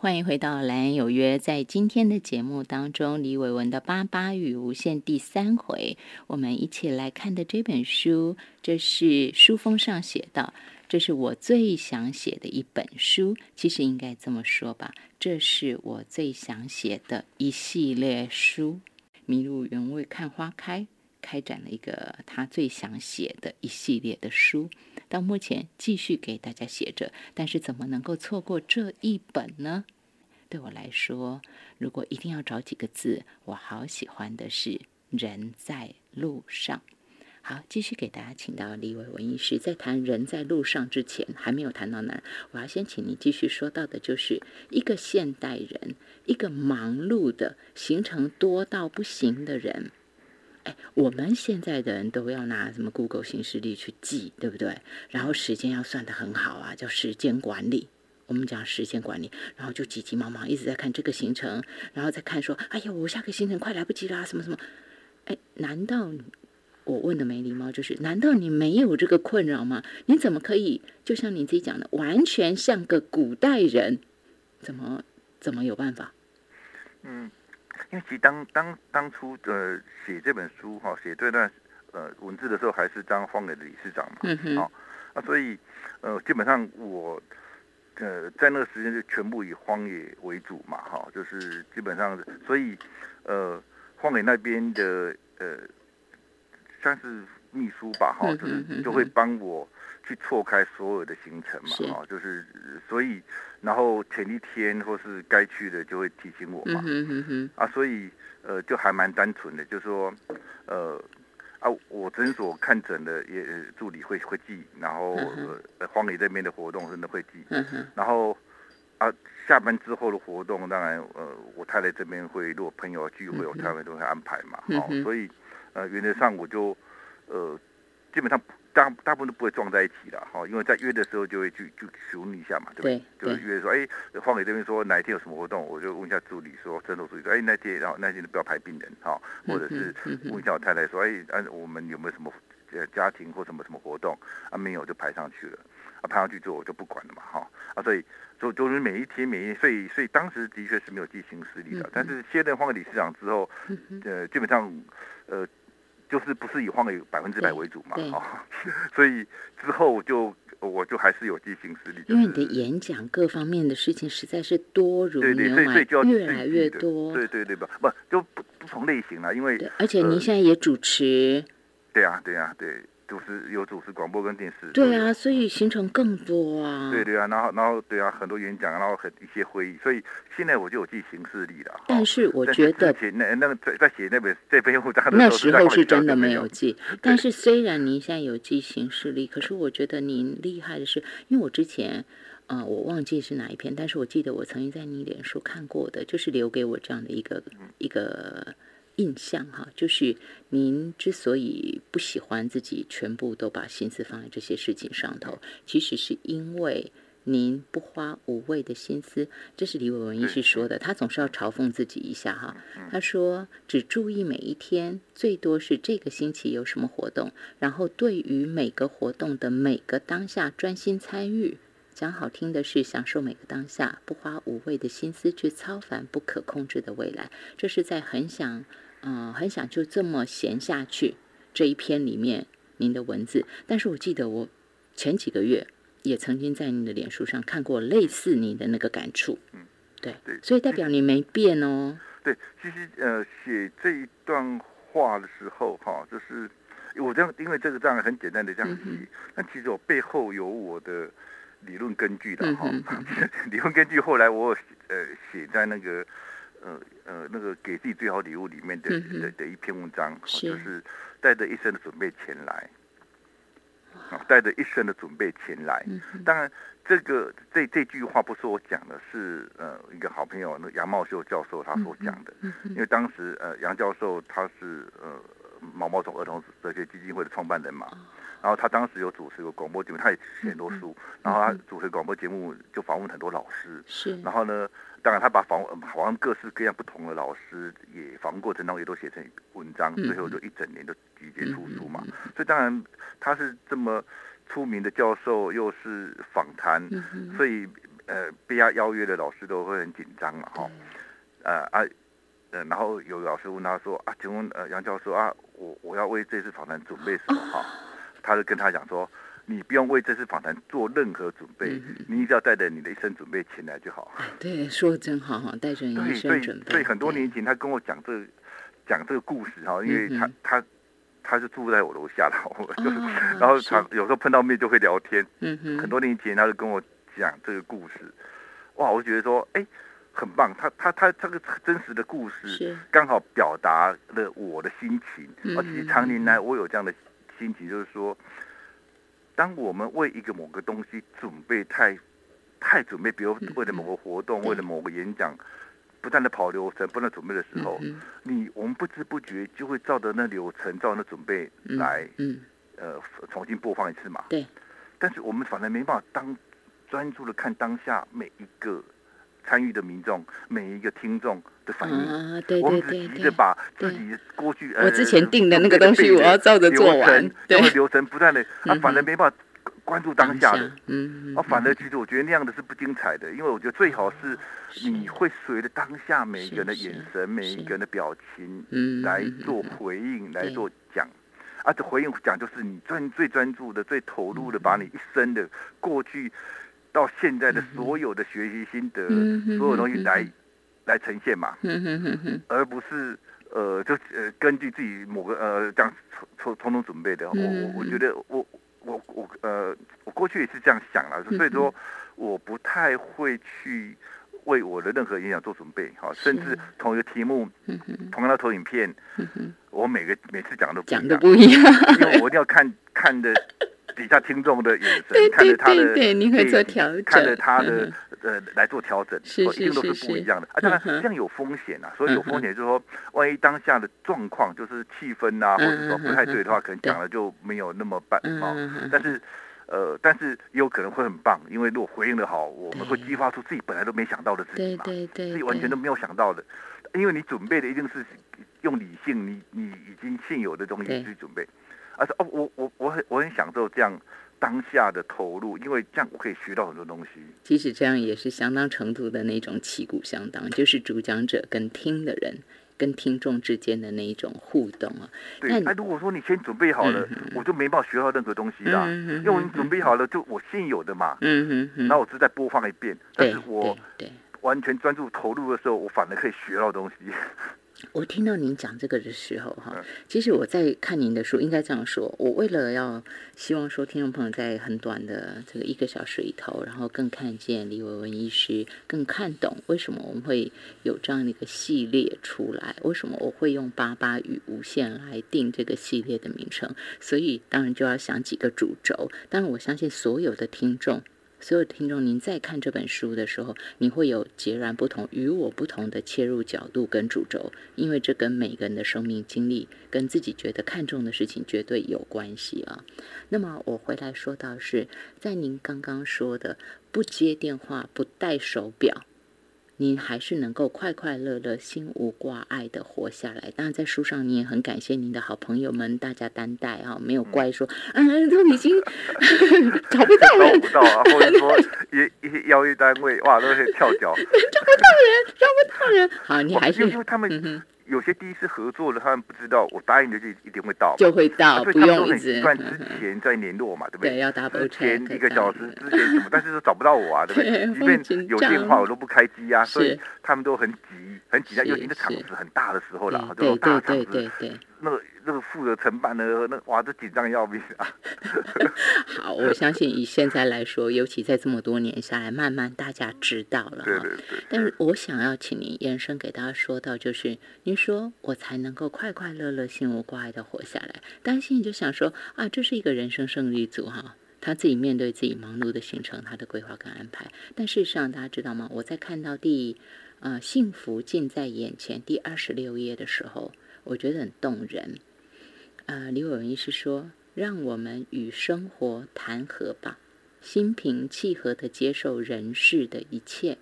欢迎回到《蓝有约》。在今天的节目当中，李伟文的《八八与无限》第三回，我们一起来看的这本书，这是书封上写的，这是我最想写的一本书。其实应该这么说吧，这是我最想写的一系列书。迷入原味看花开，开展了一个他最想写的一系列的书。到目前继续给大家写着，但是怎么能够错过这一本呢？对我来说，如果一定要找几个字，我好喜欢的是“人在路上”。好，继续给大家请到李伟文医师，在谈“人在路上”之前，还没有谈到哪儿，我要先请你继续说到的，就是一个现代人，一个忙碌的、行程多到不行的人。我们现在的人都要拿什么 Google 行事历去记，对不对？然后时间要算得很好啊，叫时间管理。我们讲时间管理，然后就急急忙忙一直在看这个行程，然后再看说，哎呀，我下个行程快来不及啦，什么什么？哎，难道我问的没礼貌？就是，难道你没有这个困扰吗？你怎么可以就像你自己讲的，完全像个古代人？怎么怎么有办法？嗯。因为其实当当当初呃写这本书哈，写这段呃文字的时候，还是当荒野的理事长嘛，嗯好啊，所以呃基本上我呃在那个时间就全部以荒野为主嘛，哈，就是基本上所以呃荒野那边的呃算是秘书吧，哈，就是就会帮我。去错开所有的行程嘛，啊，就是所以，然后前一天或是该去的就会提醒我嘛，啊，所以呃就还蛮单纯的，就是说呃啊，我诊所看诊的也助理会会记，然后呃荒野这边的活动真的会记，然后啊下班之后的活动，当然呃我太太这边会，如果朋友聚会，我太太都会安排嘛，好，所以呃原则上我就呃基本上。大大部分都不会撞在一起的哈，因为在约的时候就会去就询问一下嘛，对不对？就约说，哎，黄磊这边说哪一天有什么活动，我就问一下助理说，诊所助理说，哎，那天然后那天不要排病人哈，或者是问一下我太太说，哎，按我们有没有什么呃家庭或什么什么活动啊？没有就排上去了，啊，排上去之后我就不管了嘛，哈，啊，所以就就是每一天每一，所以所以当时的确是没有记行实力的，但是现在换个理事长之后，呃，基本上呃。就是不是以换个百分之百为主嘛，哈，所以之后就我就还是有记行实力。因为你的演讲各方面的事情实在是多如牛毛，越来越多。对对对吧？不就不不同类型了，因为而且您现在也主持。对啊，对啊，对。主持有主持广播跟电视，对啊，所以行程更多啊。对对啊，然后然后对啊，很多演讲，然后很一些会议，所以现在我就有记行事历了。但是我觉得，那那个在在写那本这篇文章的那时候是真的没有记。但是虽然您现在有记行事历，可是我觉得您厉害的是，因为我之前啊，我忘记是哪一篇，但是我记得我曾经在你脸书看过的，就是留给我这样的一个一个。印象哈，就是您之所以不喜欢自己全部都把心思放在这些事情上头，其实是因为您不花无谓的心思。这是李伟文医师说的，他总是要嘲讽自己一下哈。他说只注意每一天，最多是这个星期有什么活动，然后对于每个活动的每个当下专心参与。讲好听的是享受每个当下，不花无谓的心思去操烦不可控制的未来。这是在很想。嗯，很想就这么闲下去。这一篇里面您的文字，但是我记得我前几个月也曾经在您的脸书上看过类似你的那个感触。嗯，对，所以代表你没变哦。对，其实呃，写这一段话的时候，哈，就是我这样，因为这个这样很简单的这样写，但其实我背后有我的理论根据的哈。理论根据后来我呃写在那个。呃呃，那个给自己最好礼物里面的的的一篇文章，就是带着一生的准备前来，啊，带着一生的准备前来。当然，这个这这句话不是我讲的，是呃一个好朋友那杨茂秀教授他所讲的。因为当时呃杨教授他是呃毛毛虫儿童哲学基金会的创办人嘛，然后他当时有主持个广播节目，他也写很多书，然后他主持广播节目就访问很多老师，是，然后呢。当然，他把访访问各式各样不同的老师，也访问过程当中也都写成文章，最后就一整年都集结出书嘛。所以当然他是这么出名的教授，又是访谈，所以呃被他邀约的老师都会很紧张嘛，哈，呃啊，呃，然后有老师问他说啊，请问呃杨教授啊，我我要为这次访谈准备什么哈？他就跟他讲说，你不用为这次访谈做任何准备，你只要带着你的一身准备前来就好。对，说的真好哈，带着一身准备。所以很多年前他跟我讲这讲这个故事哈，因为他他他是住在我楼下的，就是然后常有时候碰到面就会聊天。嗯哼，很多年前他就跟我。讲这个故事，哇，我觉得说，哎，很棒。他他他这个真实的故事，刚好表达了我的心情。而且常年来我有这样的心情，就是说，当我们为一个某个东西准备太太准备，比如为了某个活动，为了某个演讲，不断的跑流程，不断准备的时候，你我们不知不觉就会照着那流程，照那准备来，嗯，呃，重新播放一次嘛。对。但是我们反而没办法当。专注的看当下每一个参与的民众，每一个听众的反应。啊，对对对对。我们只急着把自己过去呃我之前定的那个东西，我要照着做完。对。流程不断的，啊，反而没办法关注当下的。嗯。啊，反而其实我觉得那样的是不精彩的，因为我觉得最好是你会随着当下每一个人的眼神、每一个人的表情嗯来做回应、来做讲。啊，这回应讲就是你专最专注的、最投入的，把你一生的过去。到现在的所有的学习心得，所有东西来来呈现嘛，而不是呃，就呃根据自己某个呃这样从从中准备的。我我我觉得我我我呃，我过去也是这样想了，所以说我不太会去为我的任何演讲做准备，好，甚至同一个题目，同样的投影片，我每个每次讲都讲的不一样，因为我一定要看看的。底下听众的眼神，看着他的，看着他的，呃，来做调整，一定都是不一样的。啊，当然这样有风险啊，所以有风险就是说，万一当下的状况就是气氛啊，或者说不太对的话，可能讲了就没有那么办啊。但是，呃，但是也有可能会很棒，因为如果回应的好，我们会激发出自己本来都没想到的自己嘛，自己完全都没有想到的，因为你准备的一定是用理性，你你已经现有的东西去准备。而且哦，我我我很我很享受这样当下的投入，因为这样我可以学到很多东西。其实这样也是相当程度的那种旗鼓相当，就是主讲者跟听的人跟听众之间的那一种互动啊。对，哎，如果说你先准备好了，我就没办法学到任何东西啦。因为你准备好了，就我现有的嘛。嗯嗯嗯。那我只再播放一遍，但是我完全专注投入的时候，我反而可以学到东西。我听到您讲这个的时候，哈，其实我在看您的书，应该这样说：我为了要希望说，听众朋友在很短的这个一个小时里头，然后更看见李伟文医师，更看懂为什么我们会有这样的一个系列出来，为什么我会用八八与无限来定这个系列的名称，所以当然就要想几个主轴。当然，我相信所有的听众。所有听众，您在看这本书的时候，你会有截然不同、与我不同的切入角度跟主轴，因为这跟每个人的生命经历、跟自己觉得看重的事情绝对有关系啊。那么我回来说到是在您刚刚说的不接电话、不戴手表。您还是能够快快乐乐、心无挂碍的活下来。当然，在书上你也很感谢您的好朋友们，大家担待啊，没有怪说，嗯，都已经 找不到人，找不到啊，或者说一一些邀约单位，哇，都是跳脚，找不到人，找不到人。好，你还是因为他们。有些第一次合作的，他们不知道我答应的就一定会到，就会到，不用一直。算之前再联络嘛，对不对？对，要 double check。前一个小时之前什么，但是都找不到我啊，对不对？即便有电话，我都不开机啊，所以他们都很急，很急。尤其是场子很大的时候了，对大场子，那个。这个负责承办的那哇，这紧张要命啊！好，我相信以现在来说，尤其在这么多年下来，慢慢大家知道了。对对对。但是我想要请您延伸给大家说到，就是您说我才能够快快乐乐、心无挂碍的活下来。担心你就想说啊，这是一个人生胜利组哈，他自己面对自己忙碌的行程，他的规划跟安排。但事实上，大家知道吗？我在看到第呃幸福近在眼前第二十六页的时候，我觉得很动人。啊，李伟文医师说：“让我们与生活谈和吧，心平气和的接受人世的一切，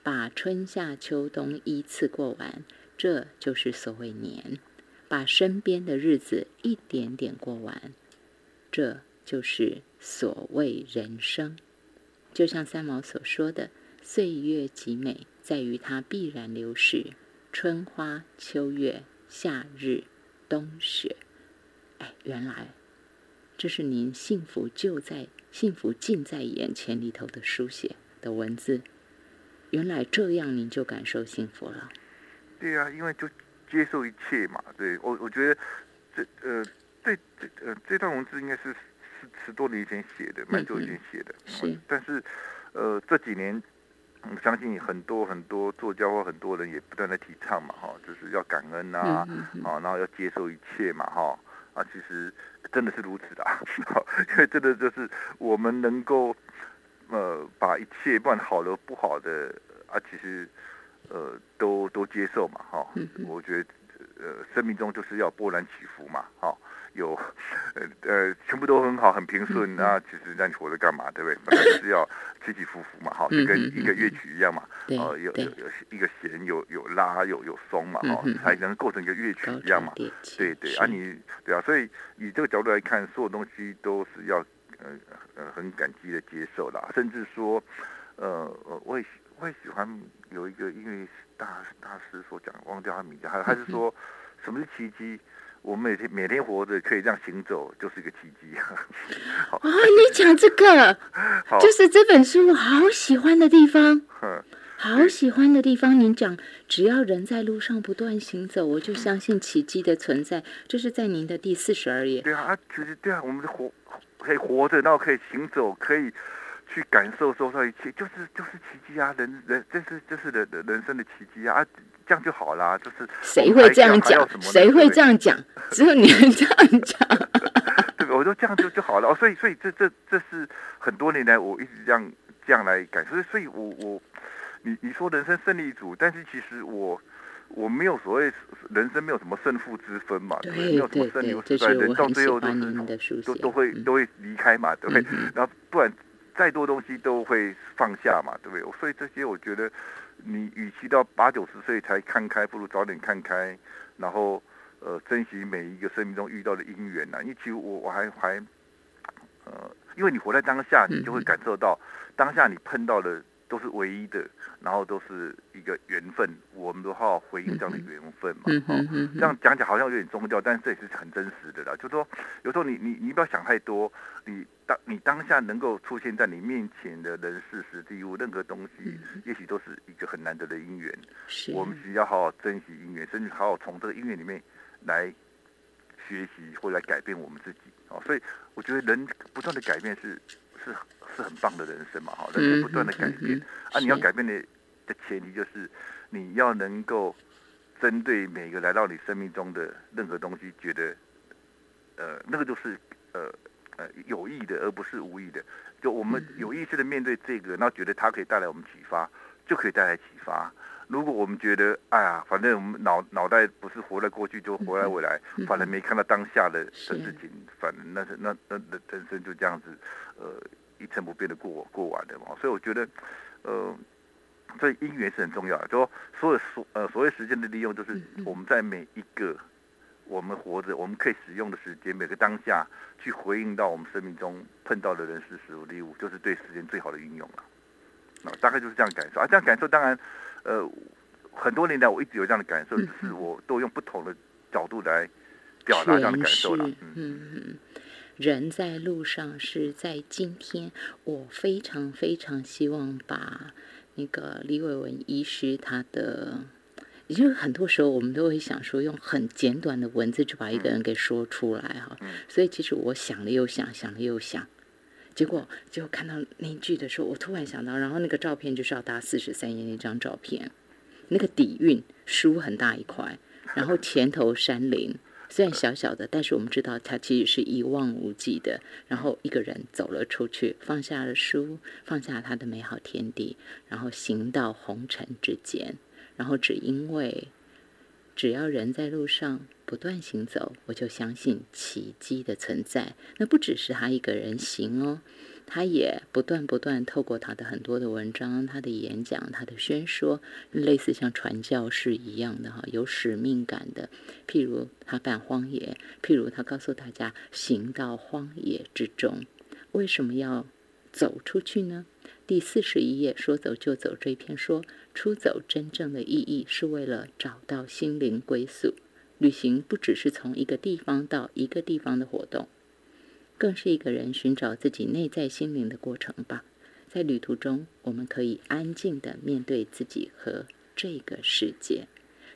把春夏秋冬依次过完，这就是所谓年；把身边的日子一点点过完，这就是所谓人生。”就像三毛所说的：“岁月极美，在于它必然流逝。春花秋月，夏日冬雪。”哎，原来这是您幸福就在、幸福近在眼前里头的书写的文字。原来这样，您就感受幸福了。对啊，因为就接受一切嘛。对我，我觉得这呃，这这呃这段文字应该是十十多年前写的，蛮久以前写的。是。但是呃这几年，我相信很多很多作家或很多人也不断的提倡嘛，哈，就是要感恩呐，啊，然后要接受一切嘛，哈。啊，其实真的是如此的，因为真的就是我们能够呃把一切不管好的不好的啊，其实呃都都接受嘛，哈。我觉得呃生命中就是要波澜起伏嘛，哈。有呃呃全部都很好很平顺，那其实那你活着干嘛，对不对？本来就是要起起伏伏嘛，哈，就跟一个乐曲一样嘛，哦，有有有一个弦有有拉有有松嘛，哈，才能构成一个乐曲一样嘛，对对啊，你对啊，所以以这个角度来看，所有东西都是要呃呃很感激的接受啦，甚至说呃呃，我也我也喜欢有一个音乐大大师所讲，忘掉他名字，他他是说什么是奇迹？我们每天每天活着可以这样行走，就是一个奇迹。哦，你讲这个，就是这本书好喜欢的地方。好喜欢的地方，您讲，只要人在路上不断行走，我就相信奇迹的存在。这是在您的第四十二页。对啊，其实对啊，我们活可以活着，然后可以行走，可以去感受受到一切，就是就是奇迹啊！人人这是这是人人生的奇迹啊！这样就好啦，就是谁会这样讲？谁会这样讲？只有你能这样讲。对，我说这样就就好了哦。所以，所以这这这是很多年来我一直这样这样来感受。所以，我我你你说人生胜利组，但是其实我我没有所谓人生没有什么胜负之分嘛，对没有什么胜利失败，人到最后都是都都会都会离开嘛，对不对？然后不管再多东西都会放下嘛，对不对？所以这些我觉得。你与其到八九十岁才看开，不如早点看开，然后呃珍惜每一个生命中遇到的因缘呐。因为其实我我还还呃，因为你活在当下，你就会感受到当下你碰到的。都是唯一的，然后都是一个缘分，我们都好好回应这样的缘分嘛。嗯这样讲讲好像有点宗教，但是这也是很真实的啦。就说有时候你你你不要想太多，你当你当下能够出现在你面前的人事实地物，任何东西，也许都是一个很难得的姻缘。我们只要好好珍惜姻缘，甚至好好从这个姻缘里面来学习或来改变我们自己。哦，所以我觉得人不断的改变是是。是很棒的人生嘛，哈，人生不断的改变啊，你要改变的的前提就是你要能够针对每个来到你生命中的任何东西，觉得呃那个就是呃呃有意的，而不是无意的。就我们有意识的面对这个，然后觉得它可以带来我们启发，就可以带来启发。如果我们觉得哎呀，反正我们脑脑袋不是活在过去，就活在未来，反正没看到当下的的事情，反正那是那那那人生就这样子，呃。一成不变的过过完的嘛，所以我觉得，呃，所以姻缘是很重要的。就说所有所呃所谓时间的利用，就是我们在每一个我们活着我们可以使用的时间，每个当下去回应到我们生命中碰到的人事事物礼物，就是对时间最好的运用了。啊，大概就是这样感受啊。这样感受当然，呃，很多年来我一直有这样的感受，只是我都用不同的角度来表达这样的感受了。嗯嗯。人在路上是在今天，我非常非常希望把那个李伟文医师他的，也就是很多时候我们都会想说用很简短的文字就把一个人给说出来哈，所以其实我想了又想，想了又想，结果就看到那句的时候，我突然想到，然后那个照片就是要搭四十三页那张照片，那个底蕴书很大一块，然后前头山林。虽然小小的，但是我们知道它其实是一望无际的。然后一个人走了出去，放下了书，放下他的美好天地，然后行到红尘之间。然后只因为，只要人在路上不断行走，我就相信奇迹的存在。那不只是他一个人行哦。他也不断不断透过他的很多的文章、他的演讲、他的宣说，类似像传教士一样的哈，有使命感的。譬如他办荒野，譬如他告诉大家行到荒野之中，为什么要走出去呢？第四十一页，说走就走这一篇说，出走真正的意义是为了找到心灵归宿。旅行不只是从一个地方到一个地方的活动，更是一个人寻找自己内在心灵的过程吧。在旅途中，我们可以安静的面对自己和这个世界。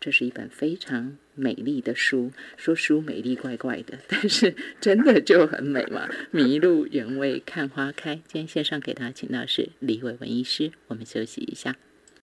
这是一本非常美丽的书，说书美丽怪怪的，但是真的就很美嘛。麋鹿原味看花开，今天线上给大家请到是李伟文医师，我们休息一下。